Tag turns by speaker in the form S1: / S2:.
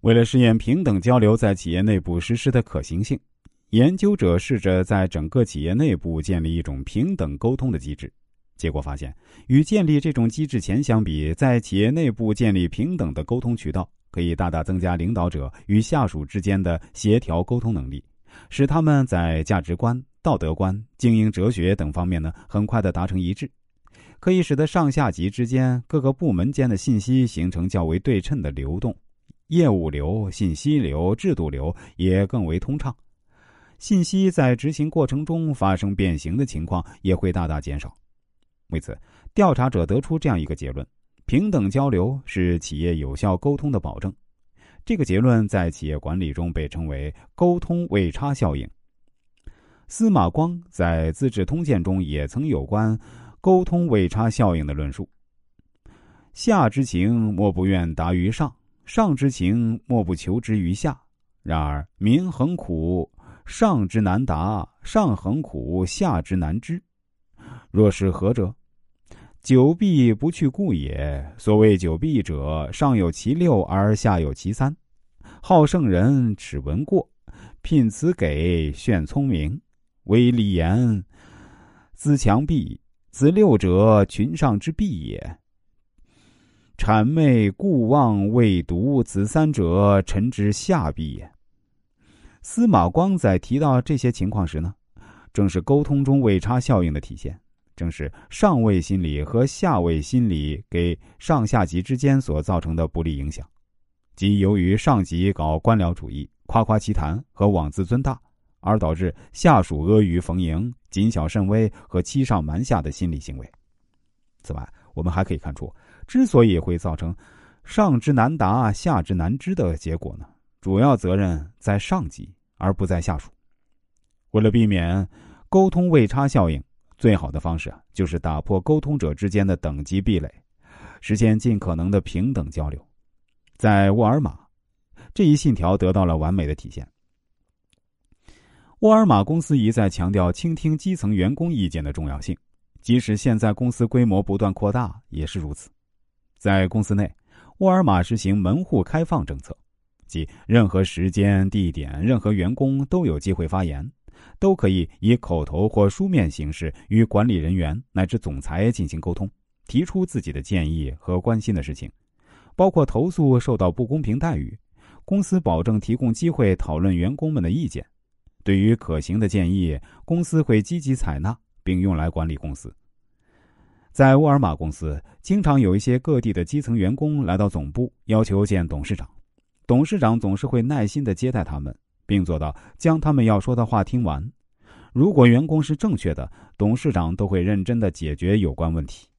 S1: 为了试验平等交流在企业内部实施的可行性，研究者试着在整个企业内部建立一种平等沟通的机制。结果发现，与建立这种机制前相比，在企业内部建立平等的沟通渠道，可以大大增加领导者与下属之间的协调沟通能力，使他们在价值观、道德观、经营哲学等方面呢，很快的达成一致，可以使得上下级之间各个部门间的信息形成较为对称的流动。业务流、信息流、制度流也更为通畅，信息在执行过程中发生变形的情况也会大大减少。为此，调查者得出这样一个结论：平等交流是企业有效沟通的保证。这个结论在企业管理中被称为“沟通位差效应”。司马光在《资治通鉴》中也曾有关沟通位差效应的论述：“下之情，莫不愿达于上。”上之情，莫不求之于下。然而民恒苦，上之难达；上恒苦，下之难知。若是何者？久弊不去故也。所谓久弊者，上有其六而下有其三。好圣人耻闻过，聘辞给炫聪明，威礼言，资强弊。此六者，群上之弊也。谄媚故望未读，此三者，臣之下必也。司马光在提到这些情况时呢，正是沟通中位差效应的体现，正是上位心理和下位心理给上下级之间所造成的不利影响，即由于上级搞官僚主义、夸夸其谈和妄自尊大，而导致下属阿谀逢迎、谨小慎微和欺上瞒下的心理行为。此外，我们还可以看出。之所以会造成上之难达、下之难知的结果呢，主要责任在上级而不在下属。为了避免沟通位差效应，最好的方式啊，就是打破沟通者之间的等级壁垒，实现尽可能的平等交流。在沃尔玛，这一信条得到了完美的体现。沃尔玛公司一再强调倾听基层员工意见的重要性，即使现在公司规模不断扩大，也是如此。在公司内，沃尔玛实行门户开放政策，即任何时间、地点、任何员工都有机会发言，都可以以口头或书面形式与管理人员乃至总裁进行沟通，提出自己的建议和关心的事情，包括投诉受到不公平待遇。公司保证提供机会讨论员工们的意见，对于可行的建议，公司会积极采纳并用来管理公司。在沃尔玛公司，经常有一些各地的基层员工来到总部，要求见董事长。董事长总是会耐心的接待他们，并做到将他们要说的话听完。如果员工是正确的，董事长都会认真的解决有关问题。